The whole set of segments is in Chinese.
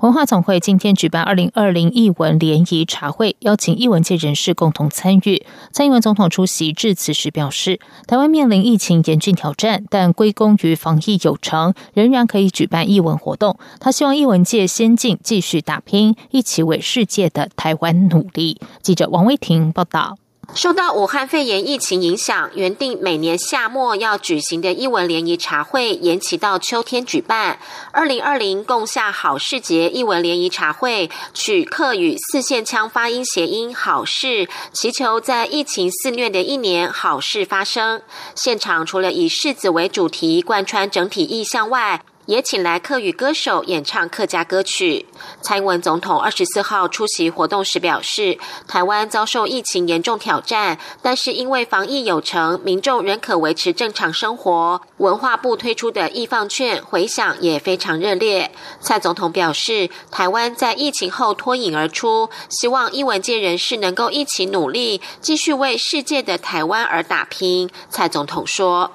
文化总会今天举办二零二零艺文联谊茶会，邀请艺文界人士共同参与。蔡英文总统出席致辞时表示，台湾面临疫情严峻挑战，但归功于防疫有成，仍然可以举办艺文活动。他希望艺文界先进，继续打拼，一起为世界的台湾努力。记者王威婷报道。受到武汉肺炎疫情影响，原定每年夏末要举行的艺文联谊茶会延期到秋天举办。二零二零共下好事节艺文联谊茶会取客语四线腔发音谐音“好事”，祈求在疫情肆虐的一年好事发生。现场除了以柿子为主题贯穿整体意象外，也请来客语歌手演唱客家歌曲。蔡英文总统二十四号出席活动时表示，台湾遭受疫情严重挑战，但是因为防疫有成，民众仍可维持正常生活。文化部推出的易放券回响也非常热烈。蔡总统表示，台湾在疫情后脱颖而出，希望艺文界人士能够一起努力，继续为世界的台湾而打拼。蔡总统说。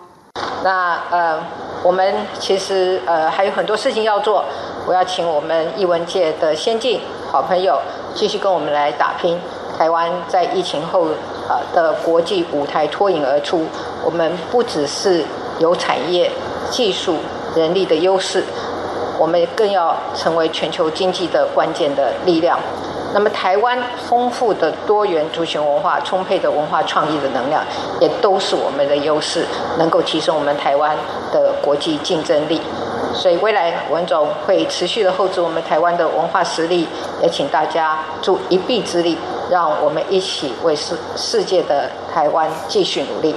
那呃，我们其实呃还有很多事情要做。我要请我们艺文界的先进好朋友继续跟我们来打拼。台湾在疫情后呃的国际舞台脱颖而出，我们不只是有产业、技术、人力的优势，我们更要成为全球经济的关键的力量。那么，台湾丰富的多元族群文化、充沛的文化创意的能量，也都是我们的优势，能够提升我们台湾的国际竞争力。所以，未来文总会持续的厚植我们台湾的文化实力，也请大家助一臂之力，让我们一起为世世界的台湾继续努力。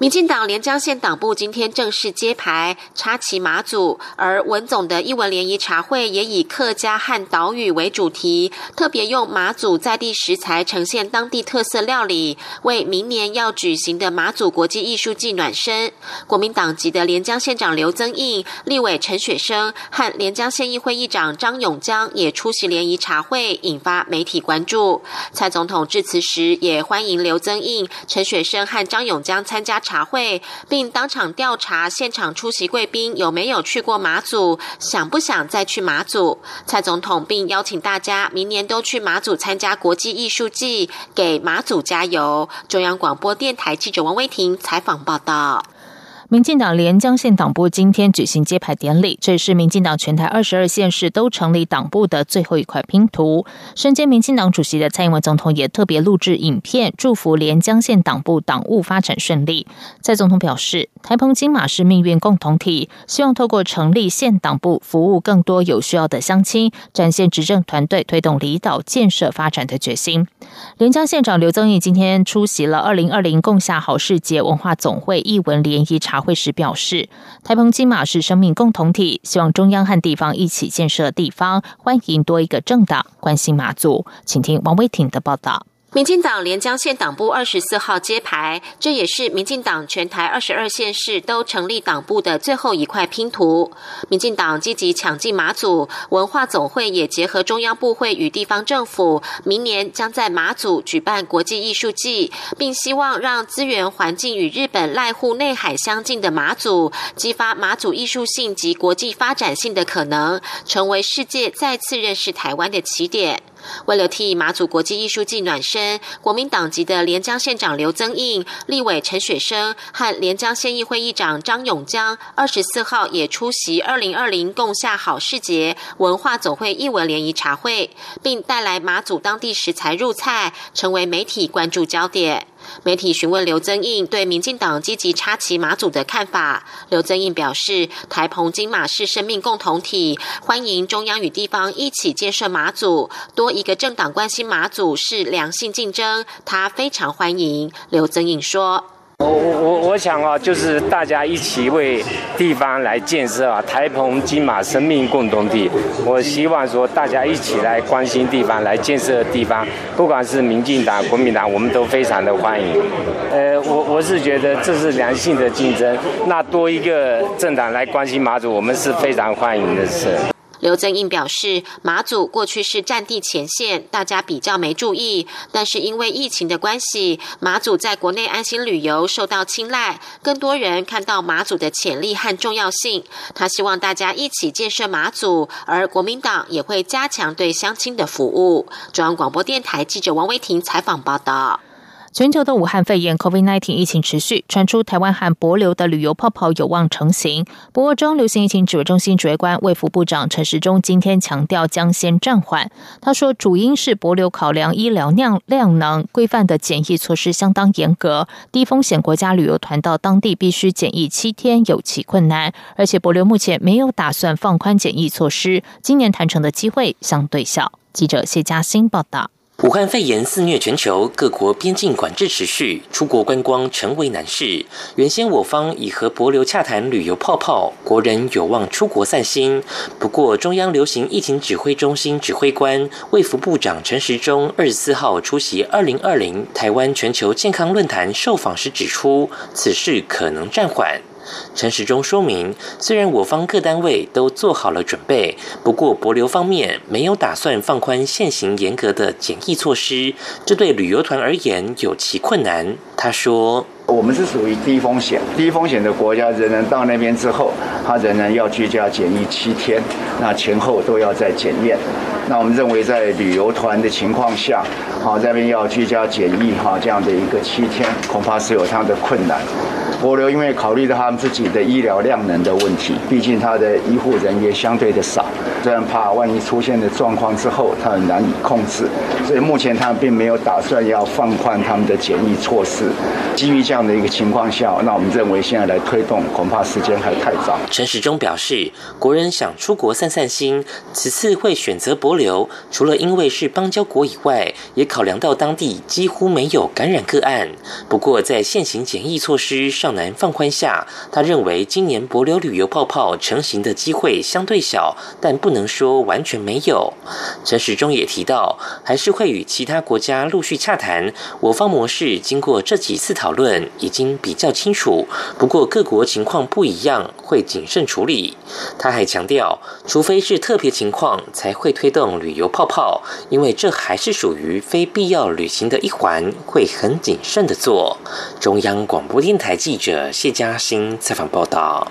民进党连江县党部今天正式揭牌插旗马祖，而文总的艺文联谊茶会也以客家和岛屿为主题，特别用马祖在地食材呈现当地特色料理，为明年要举行的马祖国际艺术季暖身。国民党籍的连江县长刘增印、立委陈雪生和连江县议会议长张永江也出席联谊茶会，引发媒体关注。蔡总统致辞时也欢迎刘增印、陈雪生和张永江参加。茶会，并当场调查现场出席贵宾有没有去过马祖，想不想再去马祖。蔡总统并邀请大家明年都去马祖参加国际艺术季，给马祖加油。中央广播电台记者王威婷采访报道。民进党连江县党部今天举行揭牌典礼，这是民进党全台二十二县市都成立党部的最后一块拼图。身兼民进党主席的蔡英文总统也特别录制影片，祝福连江县党部党务发展顺利。蔡总统表示，台澎金马是命运共同体，希望透过成立县党部，服务更多有需要的乡亲，展现执政团队推动离岛建设发展的决心。连江县长刘增义今天出席了二零二零共下好事节文化总会艺文联谊场。茶会时表示，台澎金马是生命共同体，希望中央和地方一起建设地方，欢迎多一个政党关心马祖。请听王威婷的报道。民进党连江县党部二十四号揭牌，这也是民进党全台二十二县市都成立党部的最后一块拼图。民进党积极抢进马祖文化总会，也结合中央部会与地方政府，明年将在马祖举办国际艺术季，并希望让资源环境与日本濑户内海相近的马祖，激发马祖艺术性及国际发展性的可能，成为世界再次认识台湾的起点。为了替马祖国际艺术季暖身，国民党籍的连江县长刘增印、立委陈雪生和连江县议会议长张永江，二十四号也出席二零二零共下好事节文化总会艺文联谊茶会，并带来马祖当地食材入菜，成为媒体关注焦点。媒体询问刘增印对民进党积极插旗马祖的看法，刘增印表示，台澎金马是生命共同体，欢迎中央与地方一起建设马祖，多一个政党关心马祖是良性竞争，他非常欢迎。刘增印说。我我我我想啊，就是大家一起为地方来建设啊，台澎金马生命共同体。我希望说，大家一起来关心地方，来建设地方，不管是民进党、国民党，我们都非常的欢迎。呃，我我是觉得这是良性的竞争，那多一个政党来关心马祖，我们是非常欢迎的事。刘增印表示，马祖过去是战地前线，大家比较没注意，但是因为疫情的关系，马祖在国内安心旅游受到青睐，更多人看到马祖的潜力和重要性。他希望大家一起建设马祖，而国民党也会加强对乡亲的服务。中央广播电台记者王威婷采访报道。全球的武汉肺炎 （COVID-19） 疫情持续，传出台湾和博流的旅游泡泡有望成型。不过，中流行疫情指挥中心指挥官卫福部长陈时中今天强调，将先暂缓。他说，主因是博流考量医疗量量能规范的检疫措施相当严格，低风险国家旅游团到当地必须检疫七天，有其困难。而且，博流目前没有打算放宽检疫措施，今年谈成的机会相对小。记者谢嘉欣报道。武汉肺炎肆虐全球，各国边境管制持续，出国观光成为难事。原先我方已和博流洽谈旅游泡泡，国人有望出国散心。不过，中央流行疫情指挥中心指挥官、卫福部长陈时中二十四号出席二零二零台湾全球健康论坛受访时指出，此事可能暂缓。陈时中说明，虽然我方各单位都做好了准备，不过博流方面没有打算放宽现行严格的检疫措施，这对旅游团而言有其困难。他说：“我们是属于低风险，低风险的国家，人人到那边之后，他仍然要居家检疫七天，那前后都要再检验。那我们认为，在旅游团的情况下，好这边要居家检疫哈，这样的一个七天，恐怕是有它的困难。”博流因为考虑到他们自己的医疗量能的问题，毕竟他的医护人员相对的少，这样怕万一出现的状况之后，他很难以控制，所以目前他们并没有打算要放宽他们的检疫措施。基于这样的一个情况下，那我们认为现在来推动，恐怕时间还太早。陈时中表示，国人想出国散散心，此次会选择博流，除了因为是邦交国以外，也考量到当地几乎没有感染个案。不过在现行检疫措施上，难放宽下，他认为今年博流旅游泡泡成型的机会相对小，但不能说完全没有。陈时中也提到，还是会与其他国家陆续洽谈。我方模式经过这几次讨论，已经比较清楚。不过各国情况不一样，会谨慎处理。他还强调，除非是特别情况，才会推动旅游泡泡，因为这还是属于非必要旅行的一环，会很谨慎的做。中央广播电台记者。者谢嘉欣采访报道。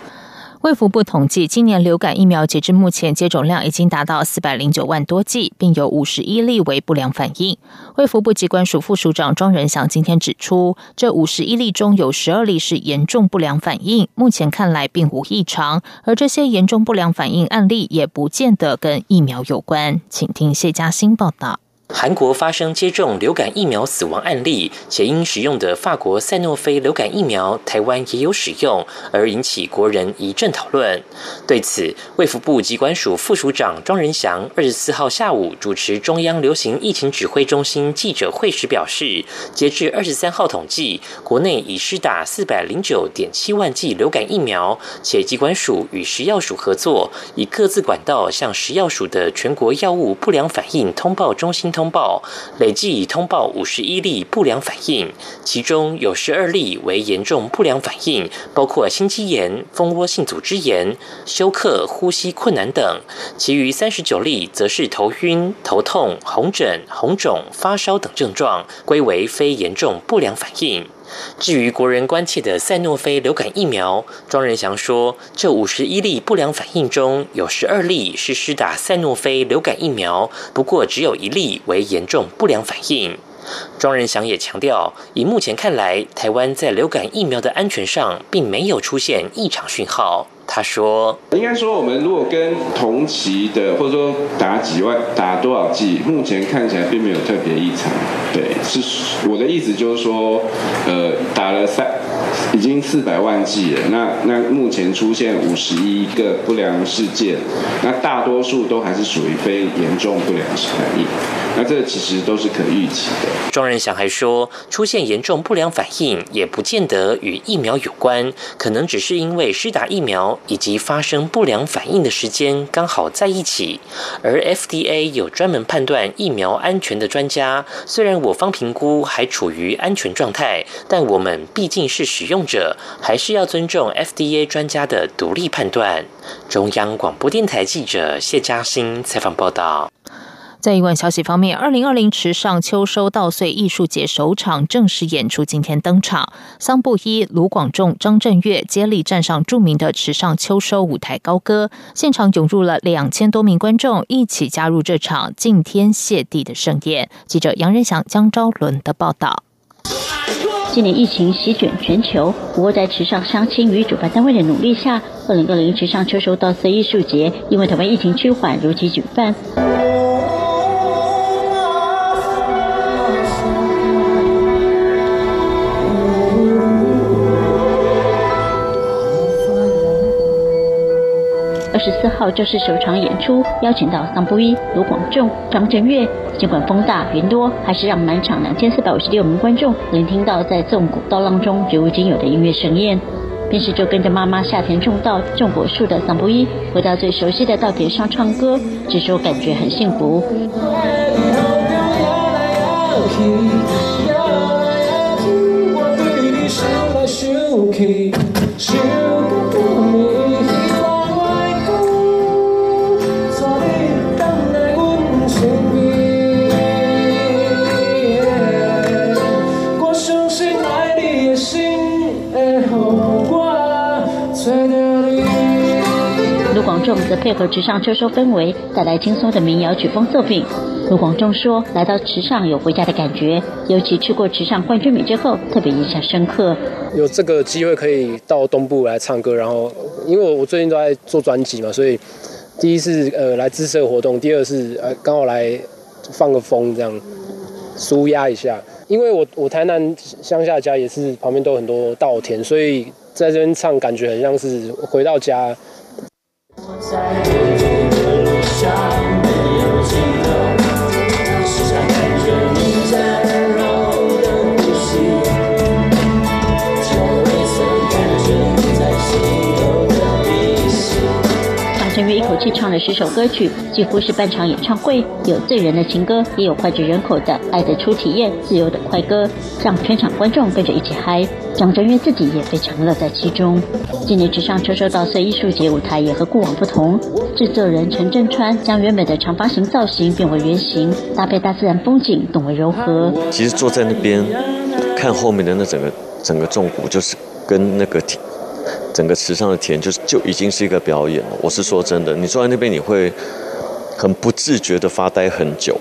卫福部统计，今年流感疫苗截至目前接种量已经达到四百零九万多剂，并有五十一例为不良反应。卫福部机关署副署长庄仁祥今天指出，这五十一例中有十二例是严重不良反应，目前看来并无异常，而这些严重不良反应案例也不见得跟疫苗有关。请听谢嘉欣报道。韩国发生接种流感疫苗死亡案例，且因使用的法国赛诺菲流感疫苗，台湾也有使用，而引起国人一阵讨论。对此，卫福部机关署副署长庄仁祥二十四号下午主持中央流行疫情指挥中心记者会时表示，截至二十三号统计，国内已施打四百零九点七万剂流感疫苗，且机关署与食药署合作，以各自管道向食药署的全国药物不良反应通报中心通。通报累计已通报五十一例不良反应，其中有十二例为严重不良反应，包括心肌炎、蜂窝性组织炎、休克、呼吸困难等；其余三十九例则是头晕、头痛、红疹、红肿、发烧等症状，归为非严重不良反应。至于国人关切的赛诺菲流感疫苗，庄仁祥说，这五十一例不良反应中有十二例是施打赛诺菲流感疫苗，不过只有一例为严重不良反应。庄仁祥也强调，以目前看来，台湾在流感疫苗的安全上并没有出现异常讯号。他说：“应该说，我们如果跟同期的，或者说打几万、打多少剂，目前看起来并没有特别异常。对，是我的意思就是说，呃，打了三已经四百万剂了。那那目前出现五十一个不良事件，那大多数都还是属于非严重不良反应。那这其实都是可预期的。庄仁祥还说，出现严重不良反应也不见得与疫苗有关，可能只是因为施打疫苗以及发生不良反应的时间刚好在一起。而 FDA 有专门判断疫苗安全的专家，虽然我方评估还处于安全状态，但我们毕竟是使用者，还是要尊重 FDA 专家的独立判断。中央广播电台记者谢嘉欣采访报道。在一万消息方面，二零二零池上秋收稻穗艺术节首场正式演出今天登场，桑布依、卢广仲、张震岳接力站上著名的池上秋收舞台高歌，现场涌入了两千多名观众，一起加入这场敬天谢地的盛宴。记者杨仁祥、江昭伦的报道。今年疫情席卷全球，不过在池上乡亲与主办单位的努力下，二零二零池上秋收稻穗艺术节因为台湾疫情趋缓，如期举办。十四号正式首场演出，邀请到桑布伊、卢广仲、张震岳。尽管风大云多，还是让满场两千四百五十六名观众能听到在纵谷刀浪中绝无仅有的音乐盛宴。平时就跟着妈妈下田种稻、种果树的桑布伊，回到最熟悉的稻田上唱歌，这时候感觉很幸福。配合池上秋收氛围，带来轻松的民谣曲风作品。卢广仲说：“来到池上有回家的感觉，尤其去过池上冠军米之后，特别印象深刻。有这个机会可以到东部来唱歌，然后因为我最近都在做专辑嘛，所以第一次呃来支持活动，第二是呃刚好来放个风，这样舒压一下。因为我我台南乡下家也是旁边都有很多稻田，所以在这边唱感觉很像是回到家。”在追逐的路上。了十首歌曲，几乎是半场演唱会。有醉人的情歌，也有脍炙人口的爱的初体验、自由的快歌，让全场观众跟着一起嗨。张震岳自己也非常乐在其中。今年直上车收稻穗艺术节舞台也和过往不同，制作人陈振川将原本的长方形造型变为圆形，搭配大自然风景，更为柔和。其实坐在那边看后面的那整个整个重谷，就是跟那个。整个池上的田就是就已经是一个表演了。我是说真的，你坐在那边你会很不自觉的发呆很久。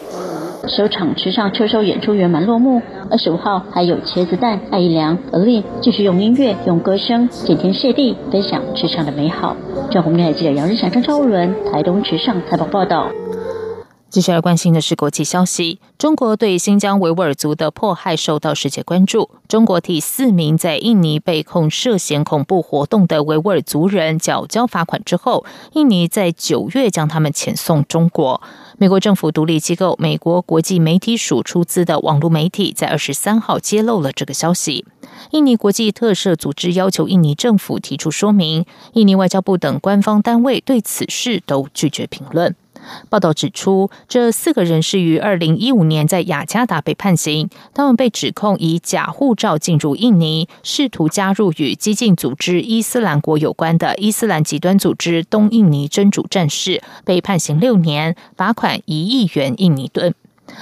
首场池上秋收演出圆满落幕，二十五号还有茄子蛋、艾一良、而立继续用音乐、用歌声敬天谢地，分享池上的美好。中国台记者杨日祥、张超伦台东池上采访报道。接下来关心的是国际消息。中国对新疆维吾尔族的迫害受到世界关注。中国替四名在印尼被控涉嫌恐怖活动的维吾尔族人缴交罚款之后，印尼在九月将他们遣送中国。美国政府独立机构美国国际媒体署出资的网络媒体在二十三号揭露了这个消息。印尼国际特赦组织要求印尼政府提出说明，印尼外交部等官方单位对此事都拒绝评论。报道指出，这四个人是于二零一五年在雅加达被判刑。他们被指控以假护照进入印尼，试图加入与激进组织伊斯兰国有关的伊斯兰极端组织东印尼真主战士，被判刑六年，罚款一亿元印尼盾。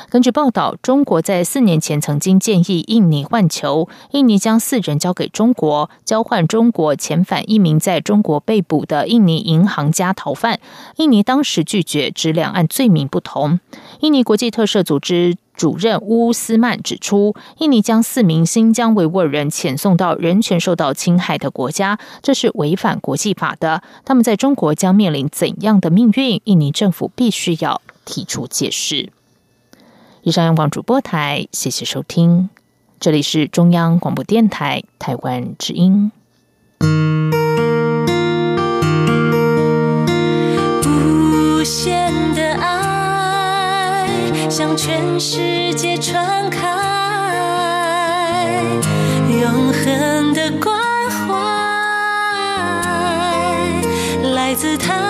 根据报道，中国在四年前曾经建议印尼换球，印尼将四人交给中国，交换中国遣返一名在中国被捕的印尼银行家逃犯。印尼当时拒绝，指两岸罪名不同。印尼国际特赦组织主任乌斯曼指出，印尼将四名新疆维吾尔人遣送到人权受到侵害的国家，这是违反国际法的。他们在中国将面临怎样的命运？印尼政府必须要提出解释。以上央广主播台，谢谢收听。这里是中央广播电台台湾之音。无限的爱向全世界传开，永恒的关怀来自他。